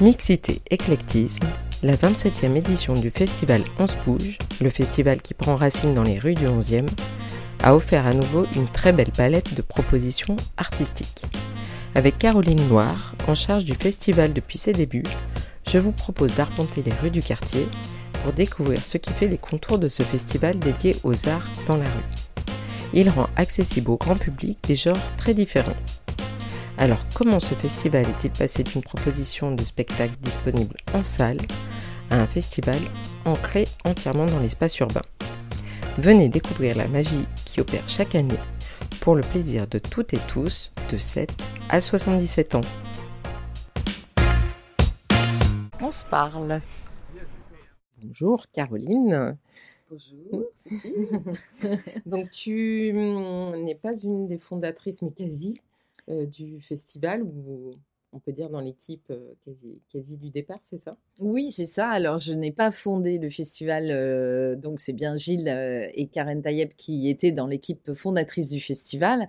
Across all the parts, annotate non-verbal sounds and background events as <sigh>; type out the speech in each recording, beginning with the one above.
Mixité éclectisme, la 27e édition du festival On se bouge, le festival qui prend racine dans les rues du 11e, a offert à nouveau une très belle palette de propositions artistiques. Avec Caroline Loire, en charge du festival depuis ses débuts, je vous propose d'arpenter les rues du quartier pour découvrir ce qui fait les contours de ce festival dédié aux arts dans la rue. Il rend accessible au grand public des genres très différents. Alors comment ce festival est-il passé d'une proposition de spectacle disponible en salle à un festival ancré entièrement dans l'espace urbain? Venez découvrir la magie qui opère chaque année pour le plaisir de toutes et tous de 7 à 77 ans. On se parle. Bonjour Caroline. Bonjour, <laughs> Donc tu hum, n'es pas une des fondatrices, mais quasi, du festival ou on peut dire dans l'équipe euh, quasi, quasi du départ, c'est ça? Oui, c'est ça. Alors, je n'ai pas fondé le festival, euh, donc c'est bien Gilles euh, et Karen Tayeb qui étaient dans l'équipe fondatrice du festival.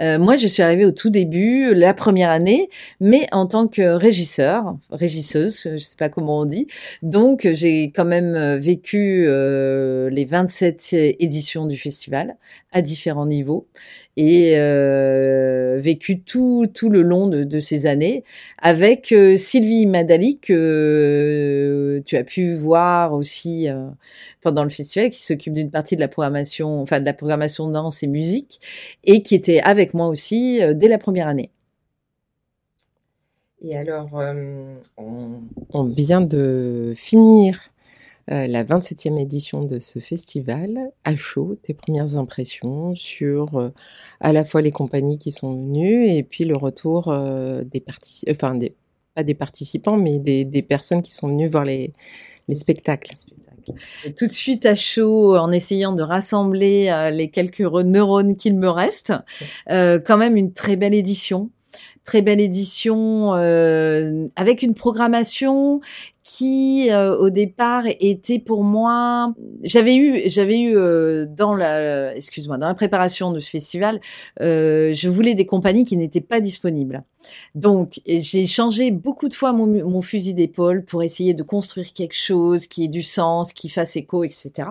Euh, moi, je suis arrivée au tout début, la première année, mais en tant que régisseur, régisseuse, je ne sais pas comment on dit. Donc, j'ai quand même euh, vécu euh, les 27 éditions du festival à différents niveaux et euh, vécu tout, tout le long de, de ces années avec euh, Sylvie Madali que euh, tu as pu voir aussi euh, pendant le festival qui s'occupe d'une partie de la programmation enfin de la programmation danse et musique et qui était avec moi aussi euh, dès la première année. Et alors, euh, on, on vient de finir euh, la 27e édition de ce festival. À chaud, tes premières impressions sur euh, à la fois les compagnies qui sont venues et puis le retour euh, des participants, enfin des, pas des participants, mais des, des personnes qui sont venues voir les, les spectacles. Tout de suite à chaud, en essayant de rassembler euh, les quelques neurones qu'il me reste, euh, quand même une très belle édition. Très belle édition euh, avec une programmation qui euh, au départ était pour moi j'avais eu j'avais eu euh, dans la excuse-moi dans la préparation de ce festival euh, je voulais des compagnies qui n'étaient pas disponibles. Donc j'ai changé beaucoup de fois mon, mon fusil d'épaule pour essayer de construire quelque chose qui ait du sens qui fasse écho etc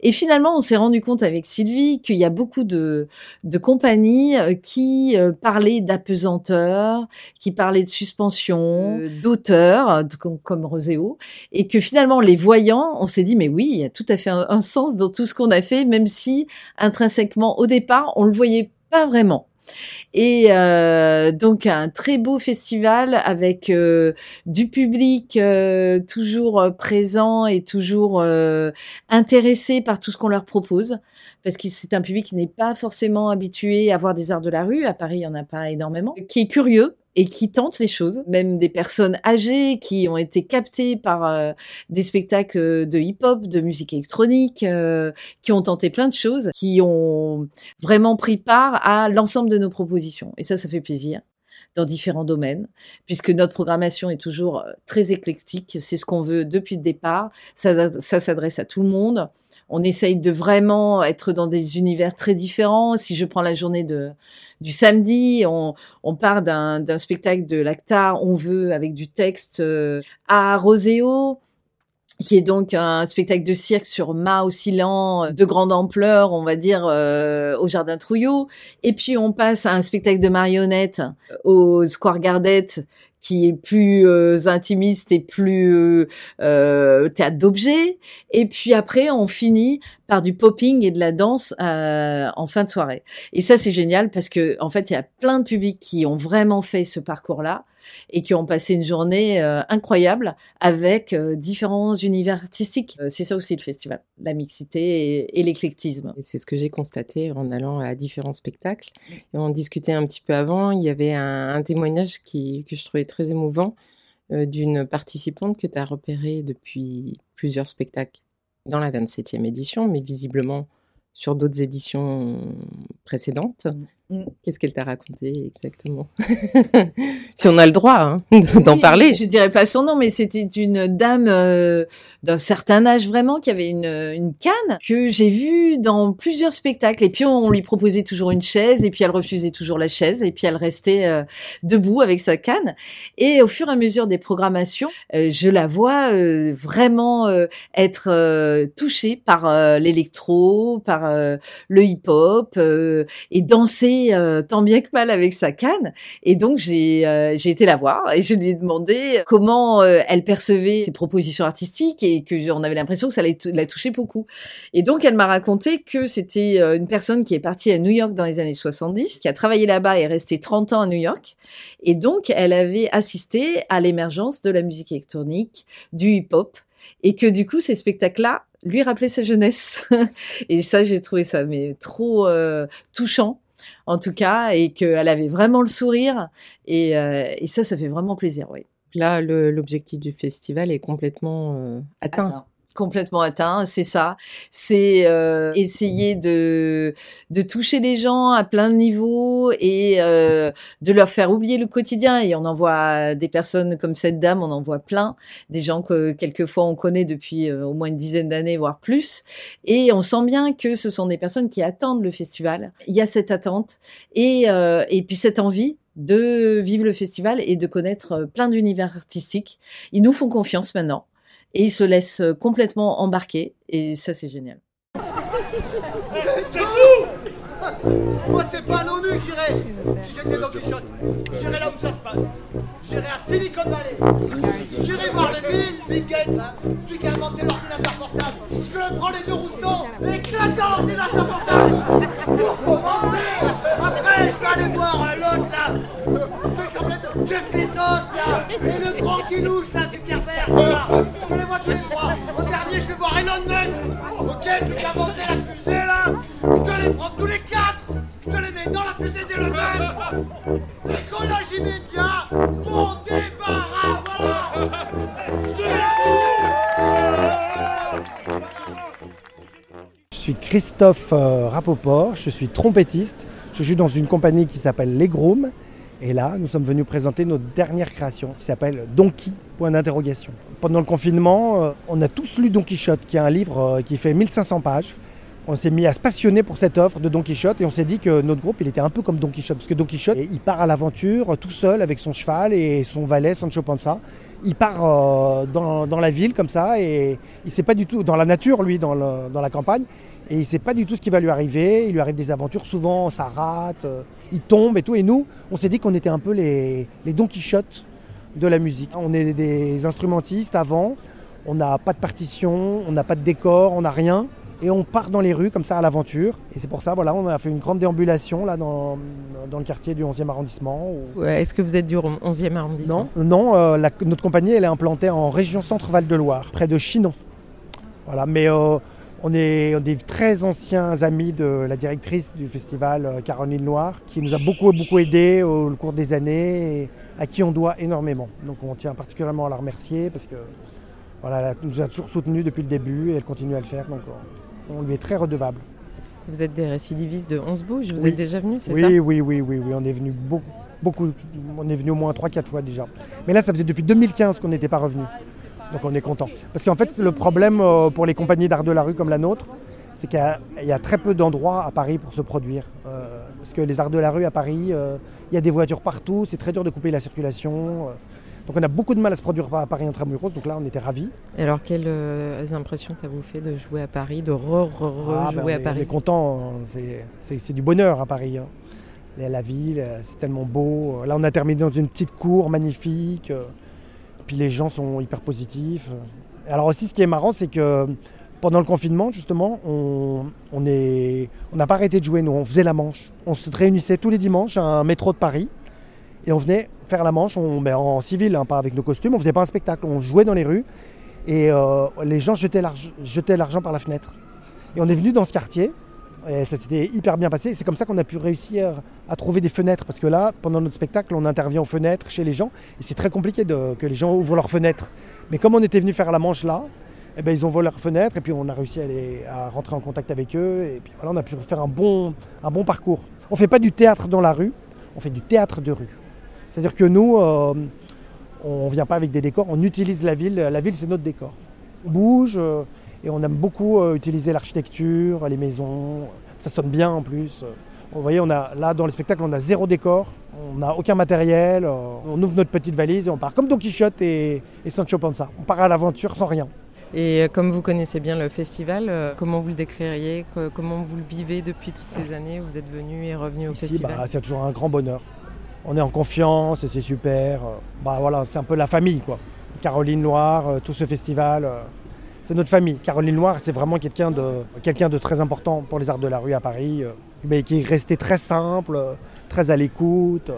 et finalement on s'est rendu compte avec Sylvie qu'il y a beaucoup de de compagnies euh, qui euh, parlaient d'apesanteur qui parlaient de suspension euh, d'auteur comme Et que finalement, les voyants, on s'est dit, mais oui, il y a tout à fait un, sens dans tout ce qu'on a fait, même si intrinsèquement, au départ, on le voyait pas vraiment. Et euh, donc un très beau festival avec euh, du public euh, toujours euh, présent et toujours euh, intéressé par tout ce qu'on leur propose, parce que c'est un public qui n'est pas forcément habitué à voir des arts de la rue. À Paris, il y en a pas énormément, qui est curieux et qui tente les choses, même des personnes âgées qui ont été captées par euh, des spectacles de hip-hop, de musique électronique, euh, qui ont tenté plein de choses, qui ont vraiment pris part à l'ensemble de nos propositions. Et ça, ça fait plaisir dans différents domaines, puisque notre programmation est toujours euh, très éclectique. C'est ce qu'on veut depuis le départ. Ça, ça s'adresse à tout le monde. On essaye de vraiment être dans des univers très différents. Si je prends la journée de du samedi, on, on part d'un spectacle de l'Acta, on veut avec du texte euh, à Roséo, qui est donc un spectacle de cirque sur mât oscillant euh, de grande ampleur, on va dire, euh, au Jardin Trouillot. Et puis on passe à un spectacle de marionnettes au Square Gardette, qui est plus euh, intimiste et plus euh, euh, théâtre d'objets. Et puis après, on finit par du popping et de la danse euh, en fin de soirée. Et ça, c'est génial parce que en fait, il y a plein de publics qui ont vraiment fait ce parcours-là et qui ont passé une journée euh, incroyable avec euh, différents univers artistiques. Euh, c'est ça aussi le festival, la mixité et, et l'éclectisme. C'est ce que j'ai constaté en allant à différents spectacles. Et on discutait un petit peu avant, il y avait un, un témoignage qui, que je trouvais très émouvant euh, d'une participante que tu as repérée depuis plusieurs spectacles dans la 27e édition, mais visiblement sur d'autres éditions précédentes. Mm. Qu'est-ce qu'elle t'a raconté exactement? <laughs> Si on a le droit hein, <laughs> d'en parler. Je dirais pas son nom, mais c'était une dame euh, d'un certain âge vraiment qui avait une, une canne que j'ai vue dans plusieurs spectacles. Et puis on lui proposait toujours une chaise, et puis elle refusait toujours la chaise, et puis elle restait euh, debout avec sa canne. Et au fur et à mesure des programmations, euh, je la vois vraiment être touchée par l'électro, par le hip-hop, et danser euh, tant bien que mal avec sa canne. Et donc j'ai euh, j'ai été la voir et je lui ai demandé comment euh, elle percevait ses propositions artistiques et que on avait l'impression que ça la touchait beaucoup. Et donc elle m'a raconté que c'était une personne qui est partie à New York dans les années 70, qui a travaillé là-bas et est restée 30 ans à New York. Et donc elle avait assisté à l'émergence de la musique électronique, du hip-hop et que du coup ces spectacles-là lui rappelaient sa jeunesse. <laughs> et ça, j'ai trouvé ça mais trop touchant en tout cas, et qu'elle avait vraiment le sourire. Et, euh, ça, ça fait vraiment plaisir, oui. Là, l'objectif du festival est complètement euh, atteint complètement atteint, c'est ça. C'est euh, essayer de de toucher les gens à plein de niveaux et euh, de leur faire oublier le quotidien. Et on en voit des personnes comme cette dame, on en voit plein, des gens que quelquefois on connaît depuis euh, au moins une dizaine d'années, voire plus. Et on sent bien que ce sont des personnes qui attendent le festival. Il y a cette attente et et puis cette envie de vivre le festival et de connaître plein d'univers artistiques. Ils nous font confiance maintenant et ils se laissent euh, complètement embarquer et ça c'est génial. Moi c'est pas à l'ONU que j'irais si j'étais Don Quichotte. J'irais là où ça se passe. J'irais à Silicon Valley. J'irais voir les villes, Bill Gates, hein, celui qui a inventé l'ordinateur portable. Je prends les deux roustons éclate dans l'ordinateur portable. Pour commencer, après je vais aller voir l'autre là. Jeff Bezos là. Et le grand qui louche là, là. Je les vois de chez moi. Au dernier je vais voir Elon Musk. Ok, tu a inventé la fusée là. Je te les prends tous les quatre. Je te les mets dans la fusée d'Elon Musk. Décollage immédiat. Bon débarras, voilà. Je suis Christophe euh, Rapoport, je suis trompettiste. Je joue dans une compagnie qui s'appelle Les Grooms. Et là, nous sommes venus présenter notre dernière création qui s'appelle Donkey, point d'interrogation. Pendant le confinement, euh, on a tous lu Don Quichotte, qui est un livre euh, qui fait 1500 pages. On s'est mis à se passionner pour cette offre de Don Quichotte et on s'est dit que notre groupe, il était un peu comme Don Quichotte. Parce que Don Quichotte, il part à l'aventure tout seul avec son cheval et son valet, Sancho Panza. Il part euh, dans, la ville comme ça et il sait pas du tout, dans la nature lui, dans la campagne, et il ne sait pas du tout ce qui va lui arriver. Il lui arrive des aventures, souvent ça rate, euh, il tombe et tout. Et nous, on s'est dit qu'on était un peu les, les Don Quichotte de la musique. On est des instrumentistes avant, on n'a pas de partition, on n'a pas de décor, on n'a rien. Et on part dans les rues comme ça à l'aventure. Et c'est pour ça, voilà, on a fait une grande déambulation là dans, dans le quartier du 11e arrondissement. Est-ce que vous êtes du 11e arrondissement? Non, non euh, notre compagnie elle est implantée en région Centre-Val de Loire, près de Chinon. Voilà, mais euh, on est, des très anciens amis de la directrice du festival, euh, Caroline Loire, qui nous a beaucoup, beaucoup aidé au, cours des années et à qui on doit énormément. Donc on tient particulièrement à la remercier parce que voilà, elle nous a toujours soutenus depuis le début et elle continue à le faire. Donc on lui est très redevable. Vous êtes des récidivistes de 11 bouges, vous êtes déjà venu, c'est oui, ça? oui, oui, oui, oui, on est venu beaucoup, beaucoup, on est venu au moins 3-4 fois déjà. Mais là, ça faisait depuis 2015 qu'on n'était pas revenu. Donc on est content. Parce qu'en fait, le problème euh, pour les compagnies d'art de la rue comme la nôtre, c'est qu'il y, a très peu d'endroits à Paris pour se produire. Euh, parce que les arts de la rue à Paris, euh, il y a des voitures partout, c'est très dur de couper la circulation. donc on a beaucoup de mal à se produire à Paris intramuros, donc là on était ravis. Et alors quelles impressions ça vous fait de jouer à Paris, de re-re-re ah, ben, à Paris On est content, hein. c'est du bonheur à Paris. Hein. La ville, c'est tellement beau. Là on a terminé dans une petite cour magnifique puis les gens sont hyper positifs. Alors aussi, ce qui est marrant, c'est que pendant le confinement, justement, on n'a pas arrêté de jouer, nous, on faisait la manche. On se réunissait tous les dimanches à un métro de Paris. Et on venait faire la manche. On, ben, en civil, hein, pas avec nos costumes, on faisait pas un spectacle, on jouait dans les rues. Et euh, les gens jetaient l'argent par la fenêtre. Et on est venu dans ce quartier et ça s'était hyper bien passé. C'est comme ça qu'on a pu réussir à trouver des fenêtres. Parce que là, pendant notre spectacle, on intervient aux fenêtres chez les gens. Et c'est très compliqué que les gens ouvrent leurs fenêtres. Mais comme on était venu faire la manche là, eh ben, ils ont volé leurs fenêtres et puis on a réussi à rentrer en contact avec eux et puis voilà, on a pu faire un bon, un bon parcours. On ne fait pas du théâtre dans la rue, on fait du théâtre de rue. C'est-à-dire que nous, euh, on ne vient pas avec des décors, on utilise la ville, la ville c'est notre décor. On bouge euh, et on aime beaucoup euh, utiliser l'architecture, les maisons, ça sonne bien en plus. Vous voyez, on a, là dans le spectacle, on a zéro décor, on n'a aucun matériel, euh, on ouvre notre petite valise et on part comme Don Quichotte et, et Sancho Panza. On part à l'aventure sans rien. Et euh, comme vous connaissez bien le festival, euh, comment vous le décririez? Co- Comment vous le vivez depuis toutes ces années? Vous êtes venu et revenu au Ici, festival? bah, c'est toujours un grand bonheur. On est en confiance et c'est super. Euh, Bah, voilà, c'est un peu la famille. Quoi. Caroline Loire, euh, tout ce festival, euh, c'est notre famille. Caroline Loire, c'est vraiment quelqu'un de, quelqu'un de très important pour les arts de la rue à Paris, euh, mais qui est resté très simple, euh, très à l'écoute.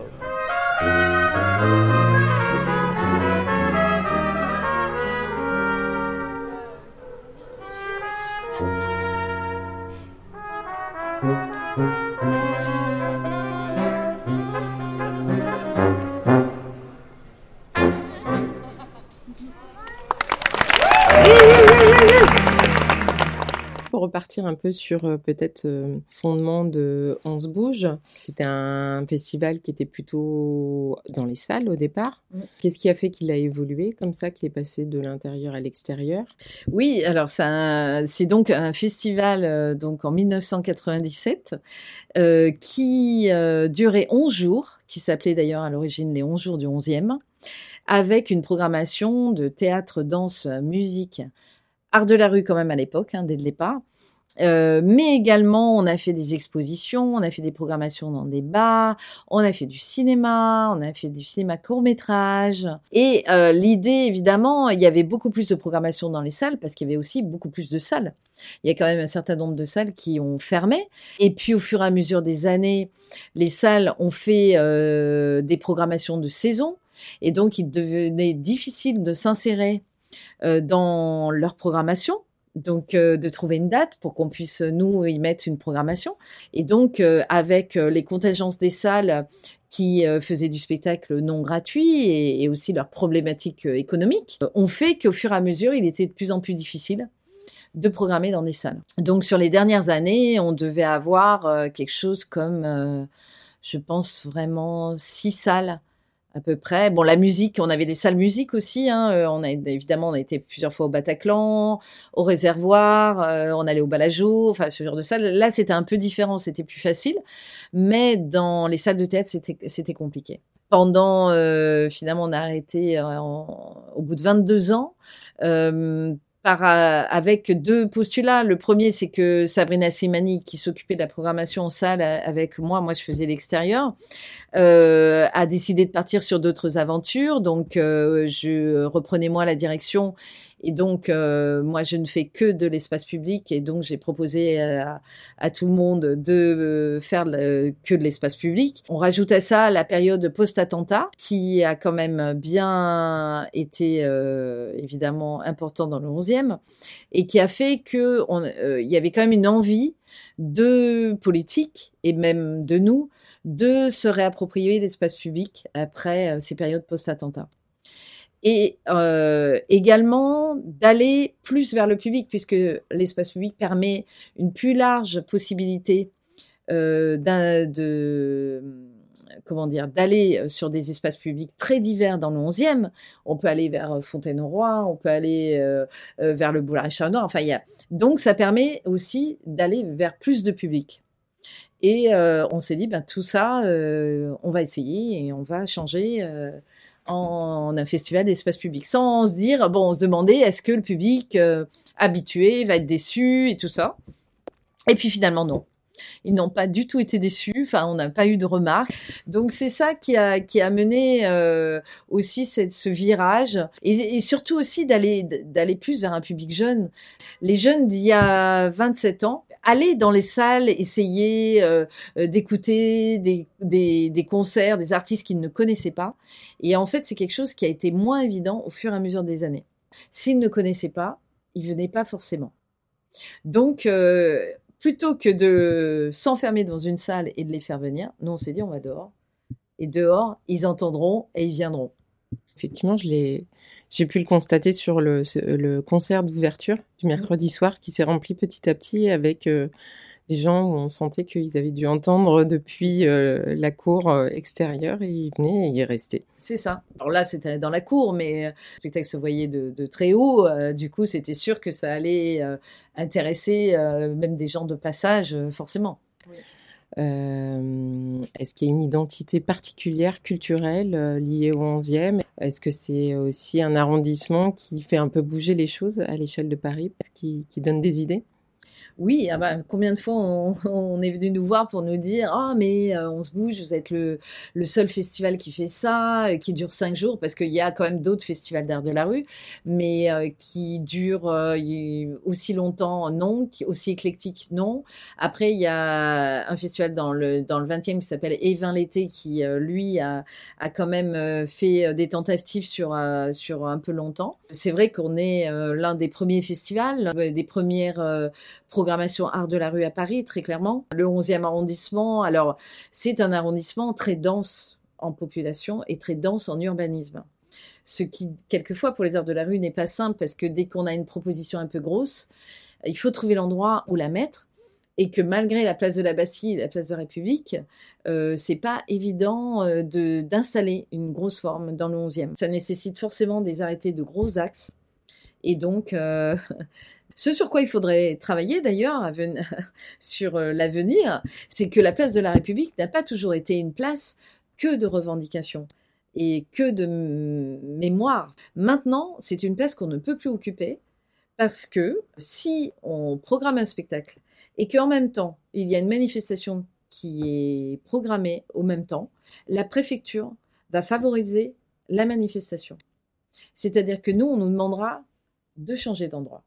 Repartir un peu sur euh, peut-être euh, fondement de On se bouge, c'était un festival qui était plutôt dans les salles au départ. Mm. Qu'est-ce qui a fait qu'il a évolué comme ça, qu'il est passé de l'intérieur à l'extérieur? Oui, alors ça, c'est donc un festival euh, donc en 1997 euh, qui euh, durait 11 jours, qui s'appelait d'ailleurs à l'origine les 11 jours du 11e, avec une programmation de théâtre, danse, musique, art de la rue quand même à l'époque, hein, dès le départ. Euh, mais également, on a fait des expositions, on a fait des programmations dans des bars, on a fait du cinéma, on a fait du cinéma court métrage. Et euh, l'idée, évidemment, il y avait beaucoup plus de programmation dans les salles parce qu'il y avait aussi beaucoup plus de salles. Il y a quand même un certain nombre de salles qui ont fermé. Et puis, au fur et à mesure des années, les salles ont fait euh, des programmations de saison. Et donc, il devenait difficile de s'insérer euh, dans leur programmation donc euh, de trouver une date pour qu'on puisse nous y mettre une programmation et donc euh, avec euh, les contingences des salles qui euh, faisaient du spectacle non gratuit et, et aussi leurs problématiques euh, économiques euh, ont fait qu'au fur et à mesure il était de plus en plus difficile de programmer dans des salles. Donc sur les dernières années, on devait avoir euh, quelque chose comme, euh, je pense vraiment six salles à peu près. Bon, la musique, on avait des salles musique aussi. Hein. Euh, on a évidemment, on a été plusieurs fois au Bataclan, au Réservoir, euh, on allait au Balajo, enfin ce genre de salle. Là, c'était un peu différent, c'était plus facile, mais dans les salles de théâtre, c'était c'était compliqué. Pendant, euh, finalement, on a arrêté euh, au bout de 22 ans. Euh, avec deux postulats. Le premier, c'est que Sabrina Simani, qui s'occupait de la programmation en salle euh, avec moi, moi je faisais l'extérieur, euh, a décidé de partir sur d'autres aventures. Donc, euh, je reprenais moi la direction. Et donc, euh, moi, je ne fais que de l'espace public. Et donc, j'ai proposé à, à tout le monde de euh, faire que de l'espace public. On rajoute à ça la période post-attentat, qui a quand même bien été euh, évidemment important dans le 11e, et qui a fait que on- euh, y avait quand même une envie de politique et même de nous de se réapproprier l'espace public après euh, ces périodes post-attentat. Et euh, également d'aller plus vers le public, puisque l'espace public permet une plus large possibilité euh, de comment dire d'aller sur des espaces publics très divers dans le 11e. On peut aller vers Fontaine-au-Roi, on peut aller euh, euh, vers le boulevard Richard. Enfin, donc ça permet aussi d'aller vers plus de public. Et euh, on s'est dit, ben, tout ça, euh, on va essayer et on va changer euh, en un festival d'espace public. Sans se dire, bon, on se demandait, est-ce que le public euh, habitué va être déçu et tout ça. Et puis finalement, non. Ils n'ont pas du tout été déçus. Enfin, on n'a pas eu de remarques. Donc c'est ça qui a qui a mené euh, aussi cette, ce virage et, et surtout aussi d'aller d'aller plus vers un public jeune. Les jeunes d'il y a 27 ans aller dans les salles, essayer euh, euh, d'écouter des, des, des concerts, des artistes qu'ils ne connaissaient pas. Et en fait, c'est quelque chose qui a été moins évident au fur et à mesure des années. S'ils ne connaissaient pas, ils venaient pas forcément. Donc, euh, plutôt que de s'enfermer dans une salle et de les faire venir, nous on s'est dit on va dehors. Et dehors, ils entendront et ils viendront. Effectivement, je l'ai, J'ai pu le constater sur le, le concert d'ouverture du mercredi soir qui s'est rempli petit à petit avec des gens où on sentait qu'ils avaient dû entendre depuis euh, la cour euh, extérieure et ils venaient et ils restaient. C'est ça. Alors là, c'était dans la cour, mais euh, le spectacle se voyait de, très haut. du coup, c'était sûr que ça allait intéresser même des gens de passage, forcément. Est-ce qu'il y a une identité particulière culturelle liée au 11e Est-ce que c'est aussi un arrondissement qui fait un peu bouger les choses à l'échelle de Paris, qui donne des idées? Oui, ah bah, combien de fois <laughs> on, est venu nous voir pour nous dire Ah, mais euh, on se bouge, vous êtes le, seul festival qui fait ça, euh, qui dure cinq jours, parce qu'il y a quand même d'autres festivals d'art de la rue, mais euh, qui durent aussi longtemps, non, aussi éclectique, non. Après, il y a un festival dans le, dans le 20e qui s'appelle Évin l'été, qui lui a, quand même fait des tentatives sur, sur un peu longtemps. C'est vrai qu'on est l'un des premiers festivals, des premières programmation art de la rue à Paris, très clairement. Le 11e arrondissement, alors c'est un arrondissement très dense en population et très dense en urbanisme. Ce qui, quelquefois, pour les arts de la rue, n'est pas simple parce que dès qu'on a une proposition un peu grosse, il faut trouver l'endroit où la mettre et que malgré la place de la Bastille et la place de la République, euh, c'est pas évident euh, d'installer une grosse forme dans le 11e. Ça nécessite forcément des arrêtés de gros axes et donc euh, Ce sur quoi il faudrait travailler d'ailleurs <laughs> sur euh, l'avenir, c'est que la place de la République n'a pas toujours été une place que de revendication et que de mémoire. Maintenant, c'est une place qu'on ne peut plus occuper parce que si on programme un spectacle et qu'en même temps, il y a une manifestation qui est programmée au même temps, la préfecture va favoriser la manifestation. C'est-à-dire que nous, on nous demandera de changer d'endroit.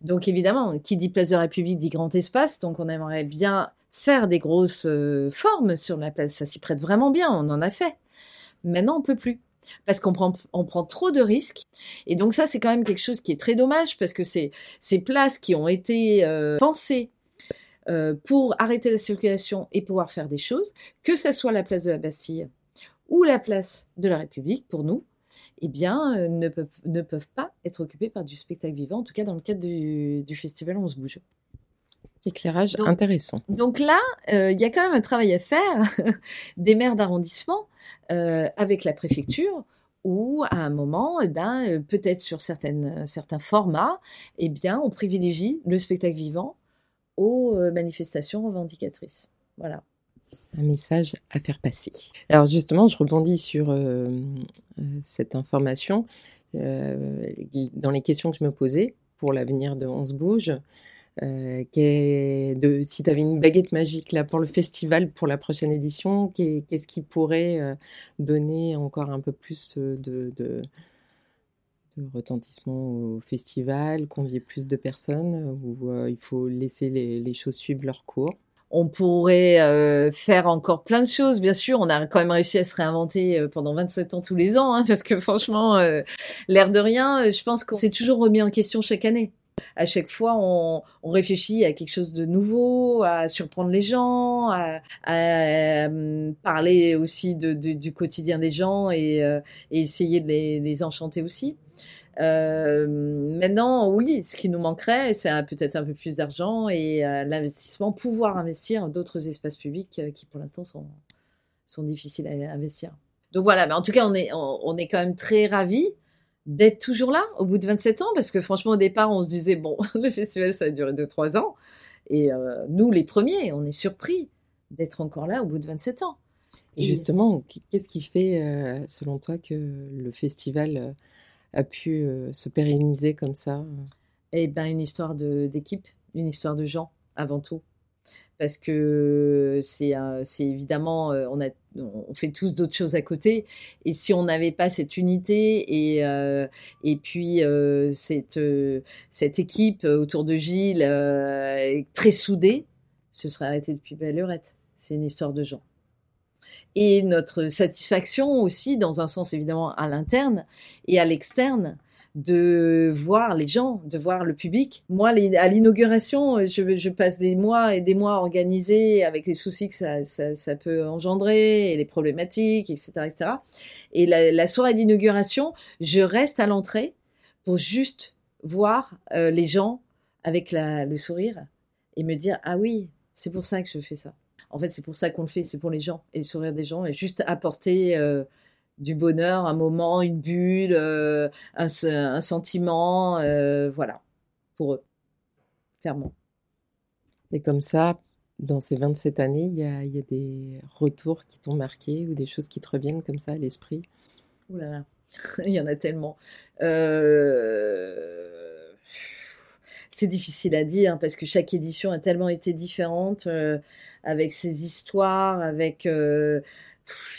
Donc évidemment, qui dit place de la République dit grand espace, donc on aimerait bien faire des grosses euh, formes sur la place. Ça s'y prête vraiment bien, on en a fait. Maintenant, on peut plus parce qu'on prend, trop de risques. Et donc ça, c'est quand même quelque chose qui est très dommage parce que c'est ces places qui ont été euh, pensées euh, pour arrêter la circulation et pouvoir faire des choses, que ce soit la place de la Bastille ou la place de la République pour nous, eh bien, euh, ne, peuvent, ne peuvent pas être occupés par du spectacle vivant, en tout cas dans le cadre du, festival On se bouge. Éclairage intéressant. Donc là, euh, il y a quand même un travail à faire <laughs> des maires d'arrondissement euh, avec la préfecture où à un moment, eh ben, peut-être sur certaines, certains formats, eh bien, on privilégie le spectacle vivant aux manifestations revendicatrices. Voilà un message à faire passer. Alors justement, je rebondis sur euh, euh, cette information. Euh, dans les questions que je me posais pour l'avenir de On se bouge, si tu avais une baguette magique là pour le festival, pour la prochaine édition, qu'est-ce qui pourrait donner encore un peu plus de, de, retentissement au festival, convier plus de personnes, ou il faut laisser les choses suivre leur cours? On pourrait euh, faire encore plein de choses. Bien sûr, on a quand même réussi à se réinventer euh, pendant 27 ans tous les ans, hein, <laughs> parce que franchement, euh, l'air de rien, je pense qu'on s'est toujours remis en question chaque année. À chaque fois, on, réfléchit à quelque chose de nouveau, à surprendre les gens, à, parler aussi du quotidien des gens et, essayer de les enchanter aussi. Euh, maintenant, oui, ce qui nous manquerait, c'est peut-être un peu plus d'argent et euh, l'investissement, pouvoir investir d'autres espaces publics euh, qui, pour l'instant, sont, sont difficiles à investir. Donc voilà, mais en tout cas, on est, on, est quand même très ravis d'être toujours là au bout de 27 ans, parce que franchement, au départ, on se disait, bon, <laughs> le festival, ça a duré 2-3 ans. Et nous, les premiers, on est surpris d'être encore là au bout de 27 ans. Et justement, qu'est-ce qui fait, selon toi, que le festival a pu euh, se pérenniser comme ça Eh ben, une histoire d'équipe, une histoire de gens avant tout. Parce que c'est évidemment, euh, on, a, fait tous d'autres choses à côté. Et si on n'avait pas cette unité et, euh, et puis cette, cette équipe autour de Gilles très soudée, ce serait arrêté depuis belle lurette. C'est une histoire de gens et notre satisfaction aussi, dans un sens évidemment à l'interne et à l'externe, de voir les gens, de voir le public. Moi, à l'inauguration, je, passe des mois et des mois à organiser avec les soucis que ça, ça, ça peut engendrer et les problématiques, etc., etc. Et la, soirée d'inauguration, je reste à l'entrée pour juste voir euh, les gens avec le sourire et me dire ah oui, c'est pour ça que je fais ça. En fait, c'est pour ça qu'on le fait, c'est pour les gens et le sourire des gens et juste apporter euh, du bonheur, un moment, une bulle, euh, un, se- un sentiment, euh, voilà, pour eux, clairement. Et comme ça, dans ces 27 années, il y a, il y a des retours qui t'ont marqué ou des choses qui te reviennent comme ça à l'esprit? Ouh là là, <laughs> il y en a tellement. Euh, C'est difficile à dire parce que chaque édition a tellement été différente euh, avec ses histoires, avec euh,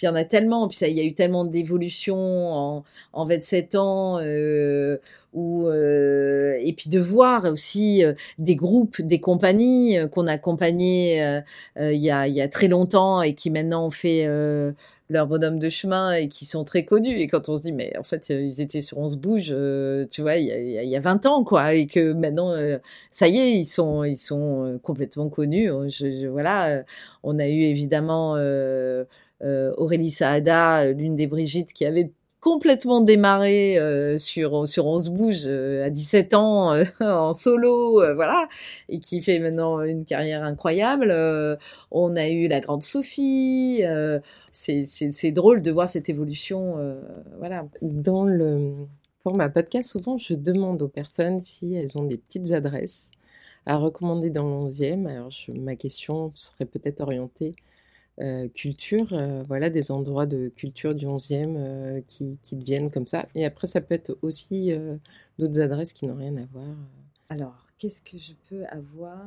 il y en a tellement. Puis il y a eu tellement d'évolutions en, en 27 ans. Euh, ou euh, et puis de voir aussi euh, des groupes, des compagnies euh, qu'on a accompagnées euh, euh, il y, a, il y a très longtemps et qui maintenant ont fait euh, leur bonhomme de chemin et qui sont très connus. Et quand on se dit, mais en fait, euh, ils étaient sur On se bouge, euh, tu vois, il y, a, il y a- il y a 20 ans, quoi, et que maintenant, euh, ça y est, ils sont, ils sont euh, complètement connus. Je, je- voilà, on a eu évidemment euh, Aurélie Saada, l'une des Brigitte, qui avait complètement démarré euh, sur sur On se bouge euh, à 17 ans euh, <laughs> en solo voilà et qui fait maintenant une carrière incroyable on a eu la grande Sophie c'est drôle de voir cette évolution euh, voilà Dans le format podcast, souvent, je demande aux personnes si elles ont des petites adresses à recommander dans le 11e. Alors, je- ma question serait peut-être orientée euh, culture, euh, voilà, des endroits de culture du 11e euh, qui, qui deviennent comme ça. Et après, ça peut être aussi d'autres adresses qui n'ont rien à voir. alors qu'est-ce que je peux avoir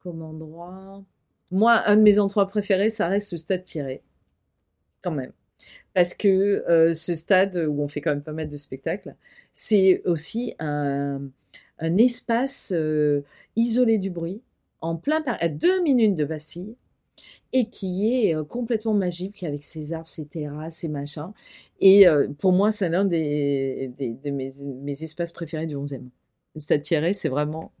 comme endroit? Moi un de mes endroits préférés ça reste le stade tiré quand même parce que euh, ce stade où on fait quand même pas mal de spectacles, c'est aussi un, espace euh, isolé du bruit, en plein Paris, à deux minutes de Bastille, et qui est euh, complètement magique avec ses arbres, ses terrasses, ses machins. Et pour moi, c'est l'un des, de mes, mes espaces préférés du 11e. Le stade Thierry, c'est vraiment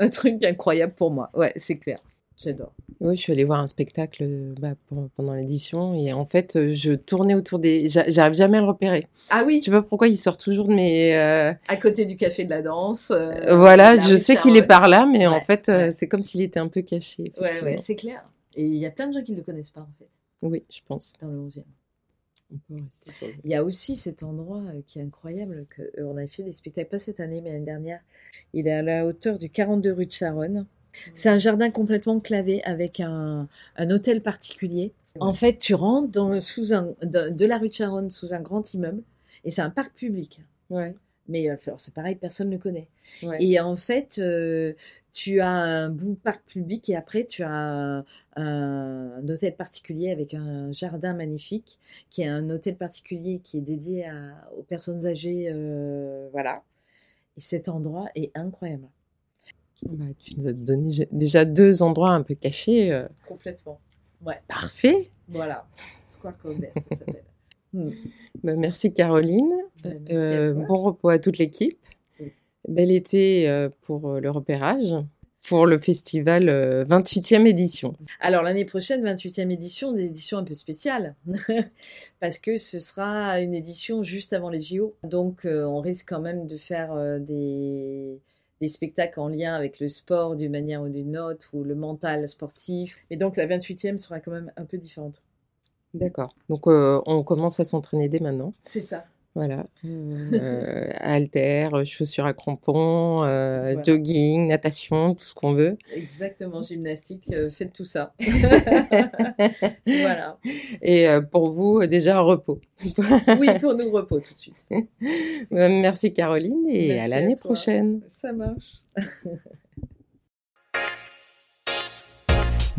un truc incroyable pour moi. Ouais, c'est clair. J'adore. Oui, je suis allée voir un spectacle bah, pendant l'édition et en fait, euh, je tournais autour des. j'a- J'arrive jamais à le repérer. Ah oui, Je sais pas pourquoi il sort toujours de mes. euh, à côté du café de la danse. euh, Voilà, la je sais qu'il est par là, mais en fait, ouais. c'est comme s'il était un peu caché. Ouais, ouais, c'est clair. Et il y a plein de gens qui ne le connaissent pas, en fait, Oui, je pense. dans le 11e. On peut rester sur le- Il y a aussi cet endroit qui est incroyable, que on a fait des spectacles, pas cette année, mais l'année dernière. Il est à la hauteur du 42 rue de Charonne. C'est un jardin complètement clavé avec un, un hôtel particulier. En fait, tu rentres dans sous un, de, de la rue de Charonne sous un grand immeuble et c'est un parc public. Ouais, Mais euh, alors, c'est pareil, personne ne le connaît. ouais. Et en fait, euh, tu as un bout parc public et après tu as un, un- un hôtel particulier avec un jardin magnifique, qui est un hôtel particulier qui est dédié à- aux personnes âgées, euh, voilà. Et cet endroit est incroyable. Bah, tu nous as donné déjà deux endroits un peu cachés. euh, Complètement. Ouais, Parfait. voilà. Square Colbert, ça s'appelle. <laughs> Hmm. Bah, merci Caroline. Bah, merci Euh, bon repos à toute l'équipe. Oui. Bel été euh, pour le repérage, pour le festival euh, 28e édition. Alors l'année prochaine, 28e édition, des éditions un peu spéciales, <laughs> parce que ce sera une édition juste avant les JO. Donc euh, on risque quand même de faire euh, des, des spectacles en lien avec le sport d'une manière ou d'une autre, ou le mental sportif. Et donc la 28e sera quand même un peu différente. D'accord. Donc euh, on commence à s'entraîner dès maintenant. C'est ça. Voilà. Euh, haltères, chaussures à crampons, euh, Voilà. jogging, natation, tout ce qu'on veut. Exactement, gymnastique, euh, faites tout ça. <laughs> voilà. Et euh, pour vous, euh, déjà repos. Oui, pour nous, repos tout de suite. Euh, <laughs> Merci Caroline et Merci à l'année prochaine. Ça marche. <laughs>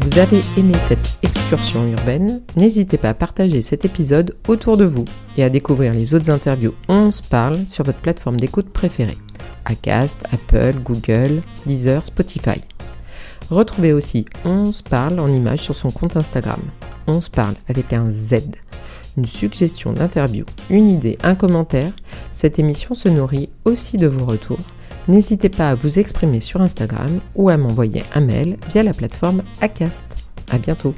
Vous avez aimé cette excursion urbaine N'hésitez pas à partager cet épisode autour de vous et à découvrir les autres interviews On se parle sur votre plateforme d'écoute préférée. Acast, Apple, Google, Deezer, Spotify. Retrouvez aussi On se parle en image sur son compte Instagram. On se parle avec un Z. une suggestion d'interview, une idée, un commentaire, cette émission se nourrit aussi de vos retours. N'hésitez pas à vous exprimer sur Instagram ou à m'envoyer un mail via la plateforme Acast. À bientôt!